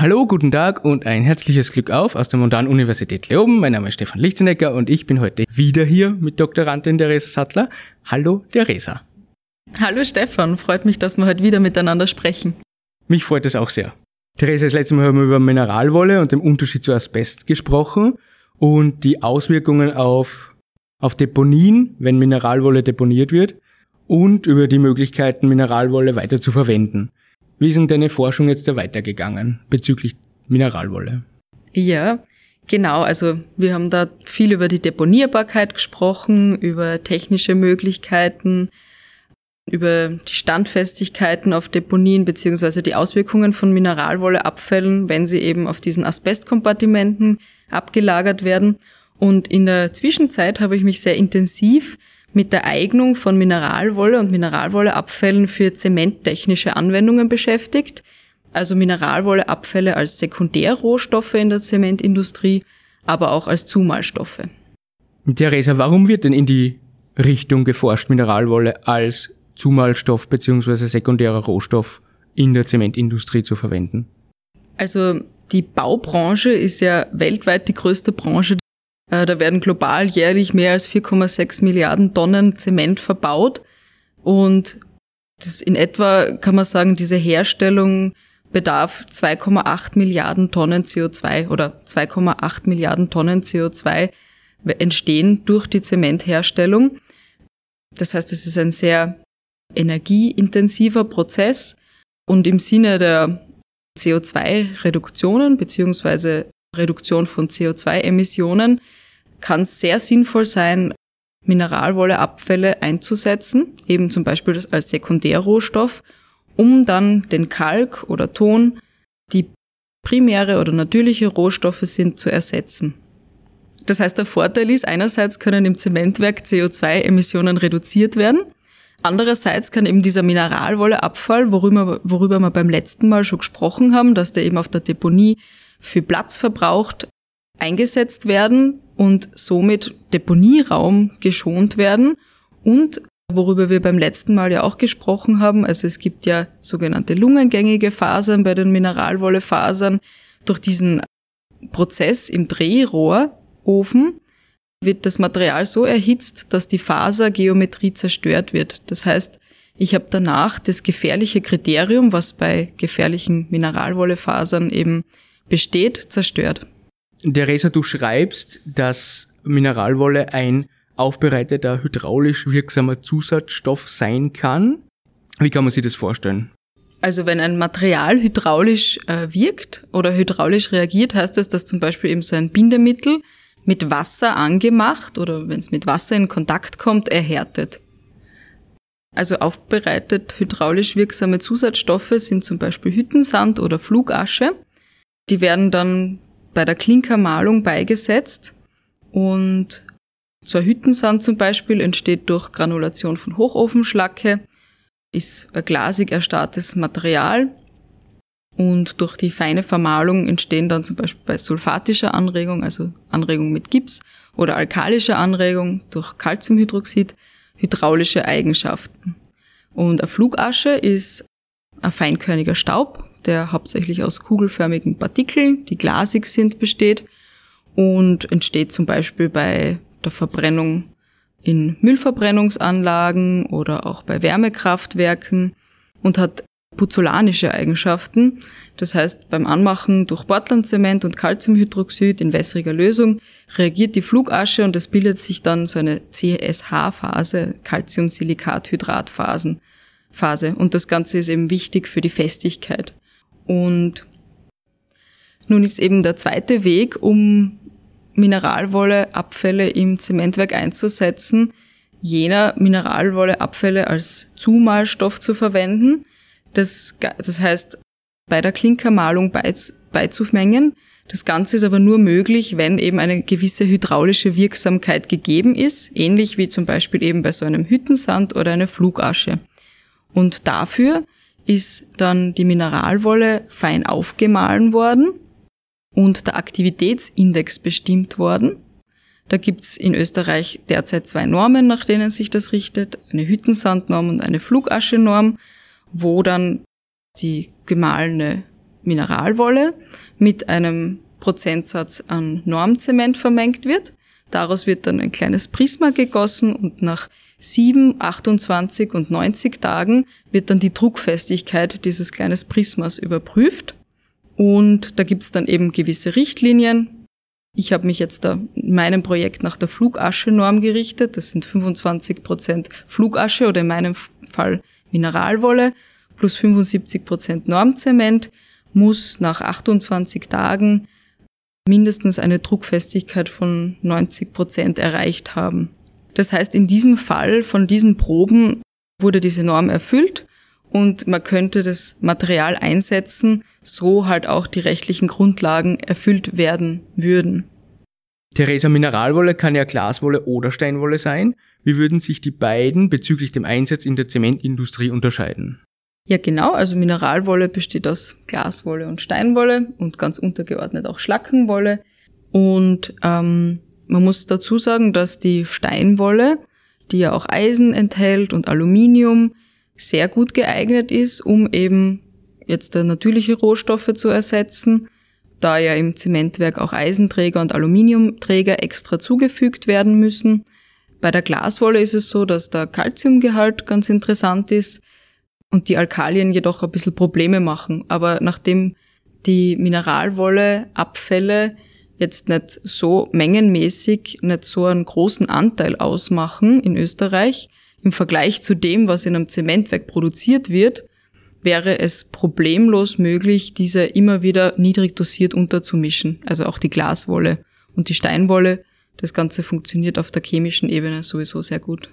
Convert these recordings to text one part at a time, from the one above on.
Hallo, guten Tag und ein herzliches Glück auf aus der Montan-Universität Leoben. Mein Name ist Stefan Lichtenecker und ich bin heute wieder hier mit Doktorandin Theresa Sattler. Hallo, Theresa. Hallo Stefan, freut mich, dass wir heute wieder miteinander sprechen. Mich freut es auch sehr. Theresa, das letzte Mal haben wir über Mineralwolle und den Unterschied zu Asbest gesprochen und die Auswirkungen auf, auf Deponien, wenn Mineralwolle deponiert wird und über die Möglichkeiten, Mineralwolle weiter zu verwenden. Wie ist denn deine Forschung jetzt da weitergegangen bezüglich Mineralwolle? Ja, genau. Also wir haben da viel über die Deponierbarkeit gesprochen, über technische Möglichkeiten, über die Standfestigkeiten auf Deponien beziehungsweise die Auswirkungen von Mineralwolleabfällen, wenn sie eben auf diesen Asbestkompartimenten abgelagert werden. Und in der Zwischenzeit habe ich mich sehr intensiv mit der Eignung von Mineralwolle und Mineralwolleabfällen für zementtechnische Anwendungen beschäftigt, also Mineralwolleabfälle als Sekundärrohstoffe in der Zementindustrie, aber auch als Zumalstoffe. Theresa, warum wird denn in die Richtung geforscht, Mineralwolle als Zumalstoff bzw. sekundärer Rohstoff in der Zementindustrie zu verwenden? Also die Baubranche ist ja weltweit die größte Branche da werden global jährlich mehr als 4,6 Milliarden Tonnen Zement verbaut. Und das in etwa kann man sagen, diese Herstellung bedarf 2,8 Milliarden Tonnen CO2 oder 2,8 Milliarden Tonnen CO2 entstehen durch die Zementherstellung. Das heißt, es ist ein sehr energieintensiver Prozess und im Sinne der CO2-Reduktionen beziehungsweise Reduktion von CO2-Emissionen kann es sehr sinnvoll sein, Mineralwolleabfälle einzusetzen, eben zum Beispiel als Sekundärrohstoff, um dann den Kalk oder Ton, die primäre oder natürliche Rohstoffe sind, zu ersetzen. Das heißt, der Vorteil ist, einerseits können im Zementwerk CO2-Emissionen reduziert werden, andererseits kann eben dieser Mineralwolleabfall, worüber, worüber wir beim letzten Mal schon gesprochen haben, dass der eben auf der Deponie viel Platz verbraucht, eingesetzt werden und somit Deponieraum geschont werden und worüber wir beim letzten Mal ja auch gesprochen haben, also es gibt ja sogenannte lungengängige Fasern bei den Mineralwollefasern. Durch diesen Prozess im Drehrohrofen wird das Material so erhitzt, dass die Fasergeometrie zerstört wird. Das heißt, ich habe danach das gefährliche Kriterium, was bei gefährlichen Mineralwollefasern eben besteht, zerstört. Theresa, du schreibst, dass Mineralwolle ein aufbereiteter, hydraulisch wirksamer Zusatzstoff sein kann. Wie kann man sich das vorstellen? Also wenn ein Material hydraulisch äh, wirkt oder hydraulisch reagiert, heißt das, dass zum Beispiel eben so ein Bindemittel mit Wasser angemacht oder wenn es mit Wasser in Kontakt kommt, erhärtet. Also aufbereitet hydraulisch wirksame Zusatzstoffe sind zum Beispiel Hüttensand oder Flugasche. Die werden dann bei der Klinkermalung beigesetzt und so Hüttensand zum Beispiel entsteht durch Granulation von Hochofenschlacke, ist ein glasig erstarrtes Material und durch die feine Vermahlung entstehen dann zum Beispiel bei sulfatischer Anregung, also Anregung mit Gips oder alkalischer Anregung durch Calciumhydroxid, hydraulische Eigenschaften. Und eine Flugasche ist ein feinkörniger Staub, der hauptsächlich aus kugelförmigen Partikeln, die glasig sind, besteht und entsteht zum Beispiel bei der Verbrennung in Müllverbrennungsanlagen oder auch bei Wärmekraftwerken und hat puzzolanische Eigenschaften. Das heißt, beim Anmachen durch Portlandzement und Calciumhydroxid in wässriger Lösung reagiert die Flugasche und es bildet sich dann so eine CSH-Phase, Calciumsilikat-Hydratphasen. Phase. Und das Ganze ist eben wichtig für die Festigkeit. Und nun ist eben der zweite Weg, um Mineralwolleabfälle im Zementwerk einzusetzen, jener Mineralwolleabfälle als Zumalstoff zu verwenden. Das, das heißt, bei der Klinkermalung beizumengen. Das Ganze ist aber nur möglich, wenn eben eine gewisse hydraulische Wirksamkeit gegeben ist, ähnlich wie zum Beispiel eben bei so einem Hüttensand oder einer Flugasche. Und dafür ist dann die Mineralwolle fein aufgemahlen worden und der Aktivitätsindex bestimmt worden. Da gibt's in Österreich derzeit zwei Normen, nach denen sich das richtet, eine Hüttensandnorm und eine Flugaschenorm, wo dann die gemahlene Mineralwolle mit einem Prozentsatz an Normzement vermengt wird. Daraus wird dann ein kleines Prisma gegossen und nach 7, 28 und 90 Tagen wird dann die Druckfestigkeit dieses kleines Prismas überprüft. Und da gibt's dann eben gewisse Richtlinien. Ich habe mich jetzt da in meinem Projekt nach der Flugasche-Norm gerichtet. Das sind 25 Prozent Flugasche oder in meinem Fall Mineralwolle plus 75 Prozent Normzement muss nach 28 Tagen mindestens eine Druckfestigkeit von 90 Prozent erreicht haben. Das heißt, in diesem Fall von diesen Proben wurde diese Norm erfüllt und man könnte das Material einsetzen, so halt auch die rechtlichen Grundlagen erfüllt werden würden. Theresa, Mineralwolle kann ja Glaswolle oder Steinwolle sein. Wie würden sich die beiden bezüglich dem Einsatz in der Zementindustrie unterscheiden? Ja, genau. Also Mineralwolle besteht aus Glaswolle und Steinwolle und ganz untergeordnet auch Schlackenwolle. Und ähm, man muss dazu sagen, dass die Steinwolle, die ja auch Eisen enthält und Aluminium, sehr gut geeignet ist, um eben jetzt natürliche Rohstoffe zu ersetzen, da ja im Zementwerk auch Eisenträger und Aluminiumträger extra zugefügt werden müssen. Bei der Glaswolle ist es so, dass der Calciumgehalt ganz interessant ist und die Alkalien jedoch ein bisschen Probleme machen. Aber nachdem die Mineralwolle Abfälle jetzt nicht so mengenmäßig nicht so einen großen Anteil ausmachen in Österreich im Vergleich zu dem, was in einem Zementwerk produziert wird, wäre es problemlos möglich, diese immer wieder niedrig dosiert unterzumischen, also auch die Glaswolle und die Steinwolle. Das Ganze funktioniert auf der chemischen Ebene sowieso sehr gut.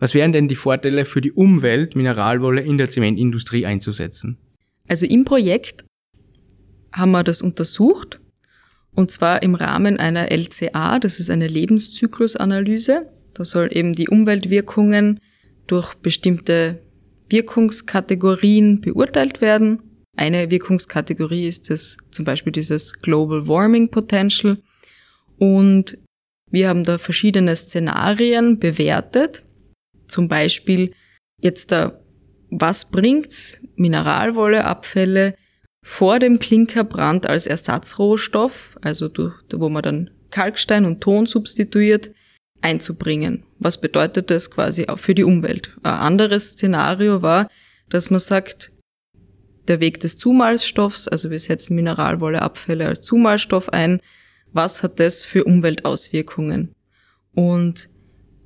Was wären denn die Vorteile für die Umwelt, Mineralwolle in der Zementindustrie einzusetzen? Also im Projekt haben wir das untersucht und zwar im Rahmen einer LCA, das ist eine Lebenszyklusanalyse. Da soll eben die Umweltwirkungen durch bestimmte Wirkungskategorien beurteilt werden. Eine Wirkungskategorie ist das zum Beispiel dieses Global Warming Potential. Und wir haben da verschiedene Szenarien bewertet. Zum Beispiel jetzt da, was bringt's? Mineralwolleabfälle vor dem Klinkerbrand als Ersatzrohstoff, also durch, wo man dann Kalkstein und Ton substituiert, einzubringen. Was bedeutet das quasi auch für die Umwelt? Ein anderes Szenario war, dass man sagt, der Weg des Zumalstoffs, also wir setzen Mineralwolleabfälle als Zumalstoff ein, was hat das für Umweltauswirkungen? Und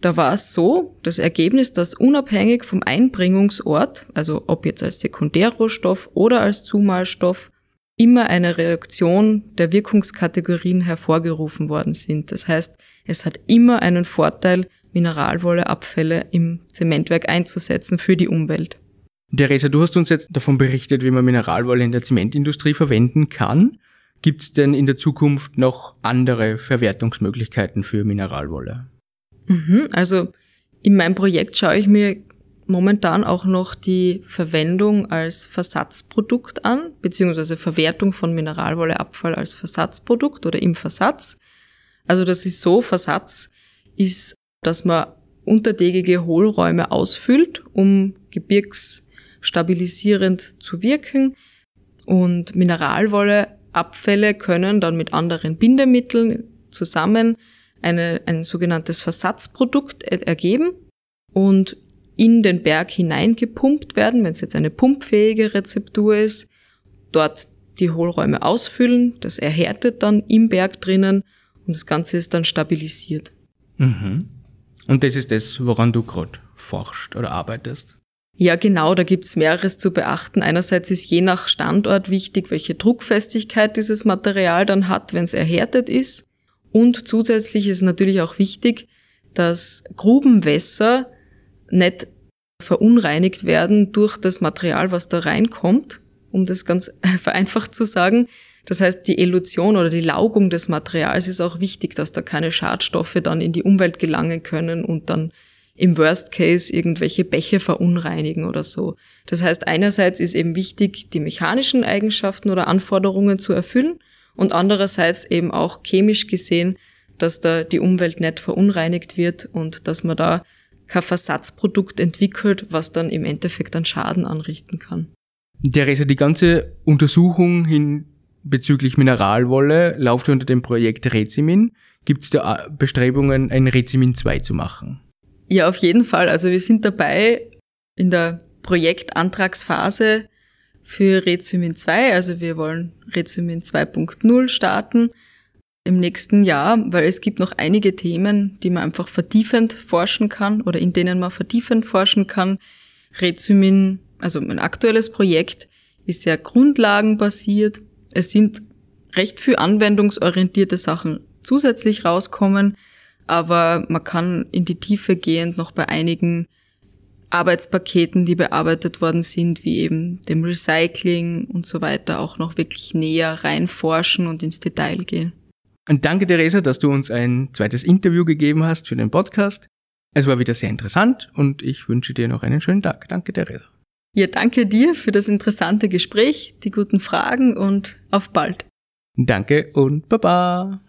da war es so, das Ergebnis, dass unabhängig vom Einbringungsort, also ob jetzt als Sekundärrohstoff oder als Zumalstoff, immer eine Reaktion der Wirkungskategorien hervorgerufen worden sind. Das heißt, es hat immer einen Vorteil, Mineralwolleabfälle im Zementwerk einzusetzen für die Umwelt. Theresa, du hast uns jetzt davon berichtet, wie man Mineralwolle in der Zementindustrie verwenden kann. Gibt es denn in der Zukunft noch andere Verwertungsmöglichkeiten für Mineralwolle? Mhm, also in meinem Projekt schaue ich mir momentan auch noch die Verwendung als Versatzprodukt an, beziehungsweise Verwertung von Mineralwolleabfall als Versatzprodukt oder im Versatz. Also das ist so, Versatz ist, dass man untertägige Hohlräume ausfüllt, um gebirgsstabilisierend zu wirken. Und Mineralwolleabfälle können dann mit anderen Bindemitteln zusammen eine, ein sogenanntes Versatzprodukt ergeben und in den Berg hineingepumpt werden, wenn es jetzt eine pumpfähige Rezeptur ist, dort die Hohlräume ausfüllen, das erhärtet dann im Berg drinnen und das Ganze ist dann stabilisiert. Mhm. Und das ist das, woran du gerade forschst oder arbeitest? Ja, genau, da gibt's mehreres zu beachten. Einerseits ist je nach Standort wichtig, welche Druckfestigkeit dieses Material dann hat, wenn es erhärtet ist. Und zusätzlich ist natürlich auch wichtig, dass Grubenwässer nicht verunreinigt werden durch das Material, was da reinkommt, um das ganz vereinfacht zu sagen. Das heißt, die Elution oder die Laugung des Materials ist auch wichtig, dass da keine Schadstoffe dann in die Umwelt gelangen können und dann im Worst Case irgendwelche Bäche verunreinigen oder so. Das heißt, einerseits ist eben wichtig, die mechanischen Eigenschaften oder Anforderungen zu erfüllen und andererseits eben auch chemisch gesehen, dass da die Umwelt nicht verunreinigt wird und dass man da kein Versatzprodukt entwickelt, was dann im Endeffekt einen Schaden anrichten kann. Theresa, die ganze Untersuchung hin bezüglich Mineralwolle läuft unter dem Projekt Rezimin. Gibt es da Bestrebungen, ein Rezimin 2 zu machen? Ja, auf jeden Fall. Also wir sind dabei in der Projektantragsphase für Rezimin 2. Also wir wollen Rezimin 2.0 starten im nächsten Jahr, weil es gibt noch einige Themen, die man einfach vertiefend forschen kann oder in denen man vertiefend forschen kann. Rezymin, also mein aktuelles Projekt, ist sehr grundlagenbasiert. Es sind recht viel anwendungsorientierte Sachen zusätzlich rauskommen, aber man kann in die Tiefe gehend noch bei einigen Arbeitspaketen, die bearbeitet worden sind, wie eben dem Recycling und so weiter, auch noch wirklich näher reinforschen und ins Detail gehen. Und danke, Theresa, dass du uns ein zweites Interview gegeben hast für den Podcast. Es war wieder sehr interessant und ich wünsche dir noch einen schönen Tag. Danke, Theresa. Ja, danke dir für das interessante Gespräch, die guten Fragen und auf bald. Danke und Baba.